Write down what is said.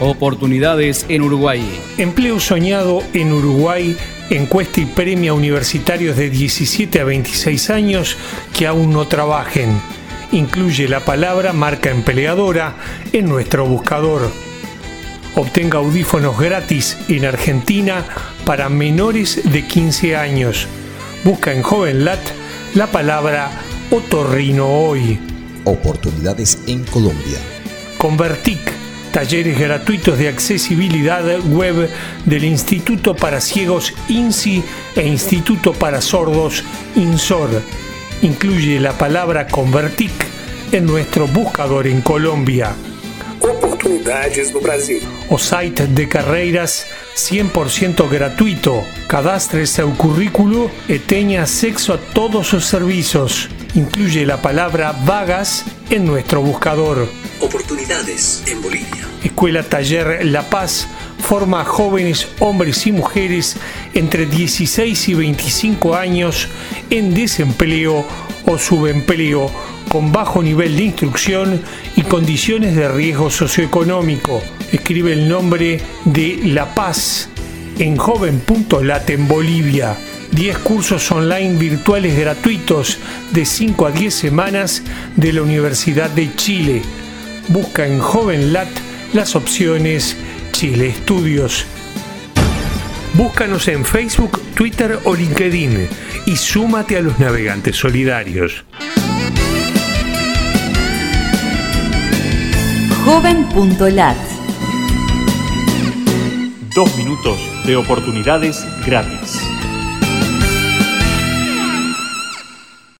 Oportunidades en Uruguay. Empleo soñado en Uruguay encuesta y premia a universitarios de 17 a 26 años que aún no trabajen. Incluye la palabra marca empleadora en nuestro buscador. Obtenga audífonos gratis en Argentina para menores de 15 años. Busca en JovenLat la palabra otorrino hoy. Oportunidades en Colombia. Convertic, talleres gratuitos de accesibilidad web del Instituto para Ciegos INSI e Instituto para Sordos INSOR. Incluye la palabra Convertic en nuestro buscador en Colombia. Oportunidades no Brasil. O site de carreiras 100% gratuito. Cadastre seu currículo e tenha acceso a todos sus servicios. Incluye la palabra vagas en nuestro buscador. Oportunidades en Bolivia. Escuela Taller La Paz forma a jóvenes hombres y mujeres entre 16 y 25 años en desempleo o subempleo con bajo nivel de instrucción y condiciones de riesgo socioeconómico. Escribe el nombre de La Paz en joven.lat en Bolivia. 10 cursos online virtuales gratuitos de 5 a 10 semanas de la Universidad de Chile. Busca en JovenLat las opciones Chile Estudios. Búscanos en Facebook, Twitter o LinkedIn y súmate a los navegantes solidarios. Joven.lat Dos minutos de oportunidades gratis.